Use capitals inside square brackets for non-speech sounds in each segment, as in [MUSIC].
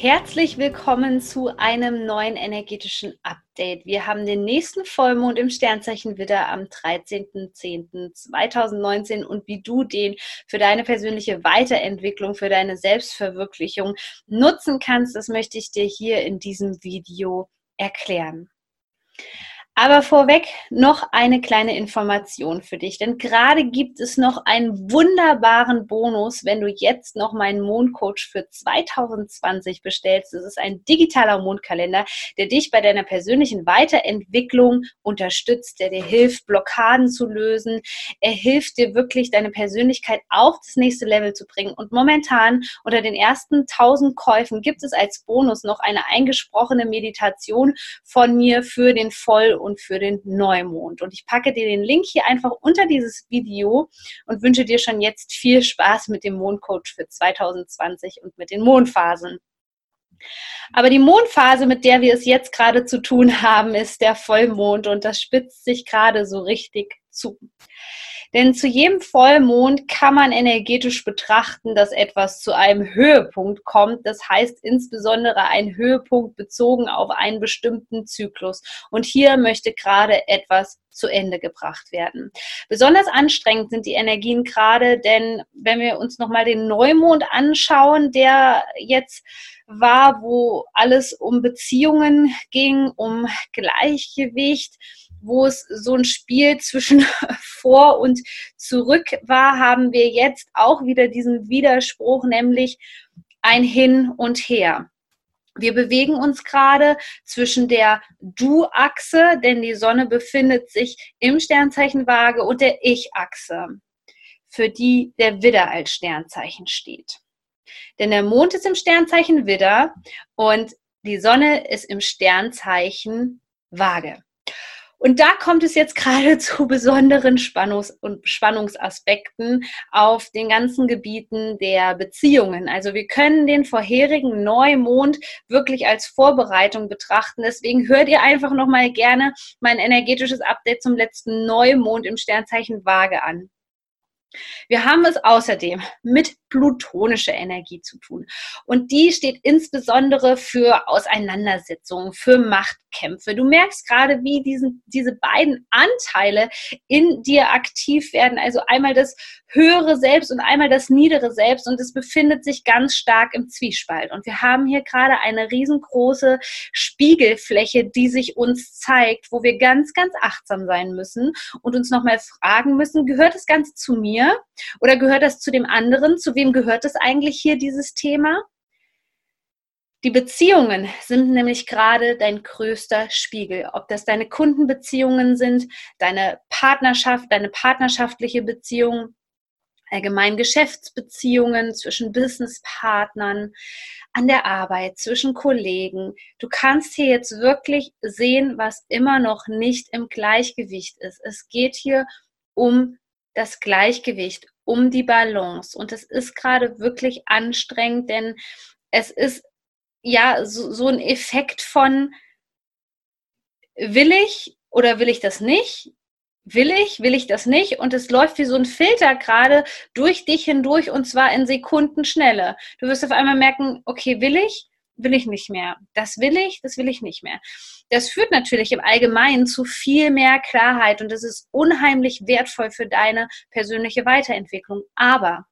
Herzlich willkommen zu einem neuen energetischen Update. Wir haben den nächsten Vollmond im Sternzeichen Widder am 13.10.2019 und wie du den für deine persönliche Weiterentwicklung, für deine Selbstverwirklichung nutzen kannst, das möchte ich dir hier in diesem Video erklären. Aber vorweg noch eine kleine Information für dich, denn gerade gibt es noch einen wunderbaren Bonus, wenn du jetzt noch meinen Mondcoach für 2020 bestellst. Das ist ein digitaler Mondkalender, der dich bei deiner persönlichen Weiterentwicklung unterstützt, der dir hilft, Blockaden zu lösen. Er hilft dir wirklich, deine Persönlichkeit auf das nächste Level zu bringen. Und momentan unter den ersten 1000 Käufen gibt es als Bonus noch eine eingesprochene Meditation von mir für den Voll- und für den Neumond. Und ich packe dir den Link hier einfach unter dieses Video und wünsche dir schon jetzt viel Spaß mit dem Mondcoach für 2020 und mit den Mondphasen. Aber die Mondphase, mit der wir es jetzt gerade zu tun haben, ist der Vollmond und das spitzt sich gerade so richtig zu. Denn zu jedem Vollmond kann man energetisch betrachten, dass etwas zu einem Höhepunkt kommt. Das heißt insbesondere ein Höhepunkt bezogen auf einen bestimmten Zyklus. Und hier möchte gerade etwas zu Ende gebracht werden. Besonders anstrengend sind die Energien gerade, denn wenn wir uns nochmal den Neumond anschauen, der jetzt war, wo alles um Beziehungen ging, um Gleichgewicht, wo es so ein Spiel zwischen [LAUGHS] vor und zurück war, haben wir jetzt auch wieder diesen Widerspruch, nämlich ein Hin und Her. Wir bewegen uns gerade zwischen der Du-Achse, denn die Sonne befindet sich im Sternzeichen Waage, und der Ich-Achse, für die der Widder als Sternzeichen steht. Denn der Mond ist im Sternzeichen Widder und die Sonne ist im Sternzeichen Waage. Und da kommt es jetzt gerade [LAUGHS] zu besonderen Spannungs- und Spannungsaspekten auf den ganzen Gebieten der Beziehungen. Also wir können den vorherigen Neumond wirklich als Vorbereitung betrachten. Deswegen hört ihr einfach nochmal gerne mein energetisches Update zum letzten Neumond im Sternzeichen Waage an. Wir haben es außerdem mit plutonischer Energie zu tun. Und die steht insbesondere für Auseinandersetzungen, für Machtkämpfe. Du merkst gerade, wie diesen, diese beiden Anteile in dir aktiv werden. Also einmal das höhere Selbst und einmal das niedere Selbst. Und es befindet sich ganz stark im Zwiespalt. Und wir haben hier gerade eine riesengroße Spiegelfläche, die sich uns zeigt, wo wir ganz, ganz achtsam sein müssen und uns nochmal fragen müssen, gehört das Ganze zu mir oder gehört das zu dem anderen? Zu wem gehört es eigentlich hier, dieses Thema? Die Beziehungen sind nämlich gerade dein größter Spiegel. Ob das deine Kundenbeziehungen sind, deine Partnerschaft, deine partnerschaftliche Beziehung, allgemein Geschäftsbeziehungen zwischen Businesspartnern, an der Arbeit, zwischen Kollegen. Du kannst hier jetzt wirklich sehen, was immer noch nicht im Gleichgewicht ist. Es geht hier um das Gleichgewicht, um die Balance. Und es ist gerade wirklich anstrengend, denn es ist ja so, so ein Effekt von, will ich oder will ich das nicht? will ich, will ich das nicht? Und es läuft wie so ein Filter gerade durch dich hindurch und zwar in Sekundenschnelle. Du wirst auf einmal merken, okay, will ich, will ich nicht mehr. Das will ich, das will ich nicht mehr. Das führt natürlich im Allgemeinen zu viel mehr Klarheit und das ist unheimlich wertvoll für deine persönliche Weiterentwicklung. Aber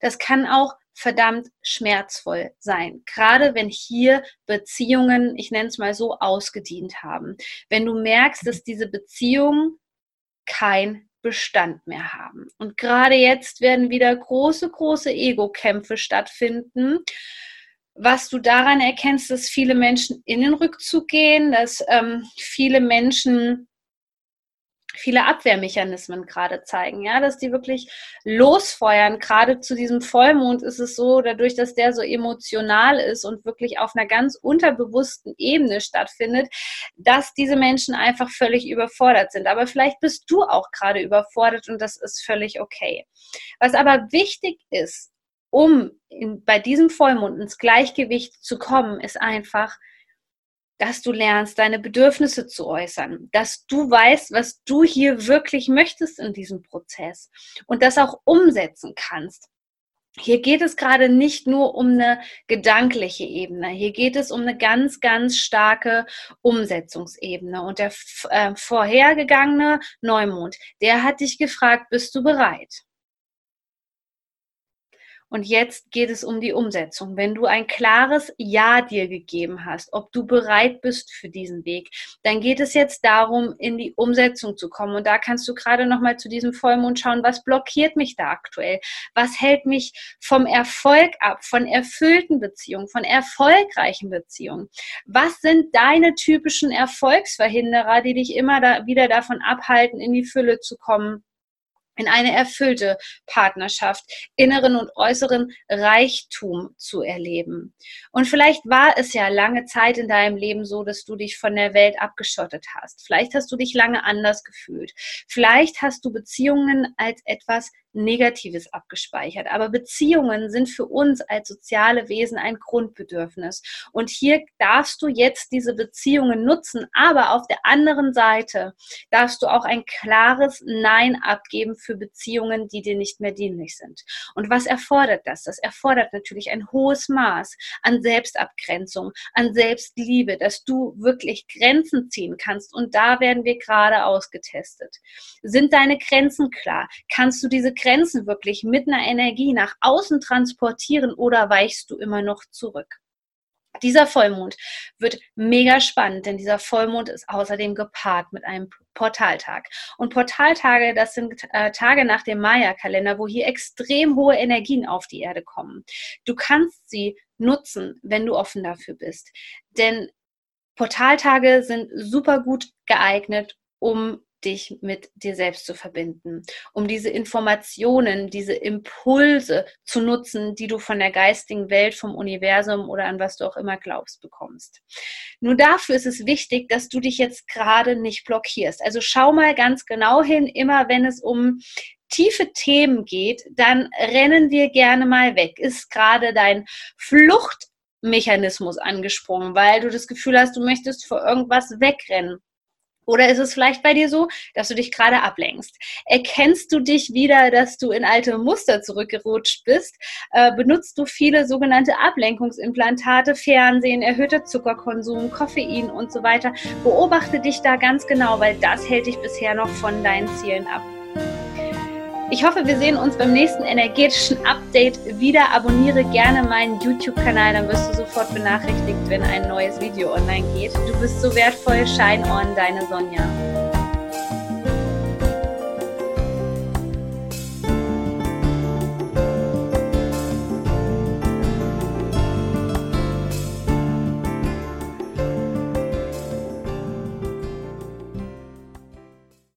das kann auch verdammt schmerzvoll sein. Gerade wenn hier Beziehungen, ich nenne es mal so, ausgedient haben. Wenn du merkst, dass diese Beziehungen kein Bestand mehr haben. Und gerade jetzt werden wieder große, große Ego-Kämpfe stattfinden. Was du daran erkennst, dass viele Menschen in den Rückzug gehen, dass ähm, viele Menschen viele Abwehrmechanismen gerade zeigen, ja, dass die wirklich losfeuern. Gerade zu diesem Vollmond ist es so, dadurch, dass der so emotional ist und wirklich auf einer ganz unterbewussten Ebene stattfindet, dass diese Menschen einfach völlig überfordert sind. Aber vielleicht bist du auch gerade überfordert und das ist völlig okay. Was aber wichtig ist, um in, bei diesem Vollmond ins Gleichgewicht zu kommen, ist einfach, dass du lernst, deine Bedürfnisse zu äußern, dass du weißt, was du hier wirklich möchtest in diesem Prozess und das auch umsetzen kannst. Hier geht es gerade nicht nur um eine gedankliche Ebene, hier geht es um eine ganz, ganz starke Umsetzungsebene. Und der äh, vorhergegangene Neumond, der hat dich gefragt, bist du bereit? Und jetzt geht es um die Umsetzung. Wenn du ein klares Ja dir gegeben hast, ob du bereit bist für diesen Weg, dann geht es jetzt darum, in die Umsetzung zu kommen. Und da kannst du gerade noch mal zu diesem Vollmond schauen, was blockiert mich da aktuell? Was hält mich vom Erfolg ab, von erfüllten Beziehungen, von erfolgreichen Beziehungen? Was sind deine typischen Erfolgsverhinderer, die dich immer da wieder davon abhalten, in die Fülle zu kommen? In eine erfüllte Partnerschaft, inneren und äußeren Reichtum zu erleben. Und vielleicht war es ja lange Zeit in deinem Leben so, dass du dich von der Welt abgeschottet hast. Vielleicht hast du dich lange anders gefühlt. Vielleicht hast du Beziehungen als etwas Negatives abgespeichert. Aber Beziehungen sind für uns als soziale Wesen ein Grundbedürfnis. Und hier darfst du jetzt diese Beziehungen nutzen, aber auf der anderen Seite darfst du auch ein klares Nein abgeben für Beziehungen, die dir nicht mehr dienlich sind. Und was erfordert das? Das erfordert natürlich ein hohes Maß an Selbstabgrenzung, an Selbstliebe, dass du wirklich Grenzen ziehen kannst. Und da werden wir gerade ausgetestet. Sind deine Grenzen klar? Kannst du diese Grenzen wirklich mit einer Energie nach außen transportieren oder weichst du immer noch zurück? Dieser Vollmond wird mega spannend, denn dieser Vollmond ist außerdem gepaart mit einem Portaltag. Und Portaltage, das sind äh, Tage nach dem Maya-Kalender, wo hier extrem hohe Energien auf die Erde kommen. Du kannst sie nutzen, wenn du offen dafür bist. Denn Portaltage sind super gut geeignet, um dich mit dir selbst zu verbinden, um diese Informationen, diese Impulse zu nutzen, die du von der geistigen Welt, vom Universum oder an was du auch immer glaubst, bekommst. Nur dafür ist es wichtig, dass du dich jetzt gerade nicht blockierst. Also schau mal ganz genau hin, immer wenn es um tiefe Themen geht, dann rennen wir gerne mal weg. Ist gerade dein Fluchtmechanismus angesprungen, weil du das Gefühl hast, du möchtest vor irgendwas wegrennen oder ist es vielleicht bei dir so, dass du dich gerade ablenkst? Erkennst du dich wieder, dass du in alte Muster zurückgerutscht bist? Äh, benutzt du viele sogenannte Ablenkungsimplantate, Fernsehen, erhöhter Zuckerkonsum, Koffein und so weiter? Beobachte dich da ganz genau, weil das hält dich bisher noch von deinen Zielen ab. Ich hoffe, wir sehen uns beim nächsten energetischen Update wieder. Abonniere gerne meinen YouTube-Kanal, dann wirst du sofort benachrichtigt, wenn ein neues Video online geht. Du bist so wertvoll. Shine on, deine Sonja.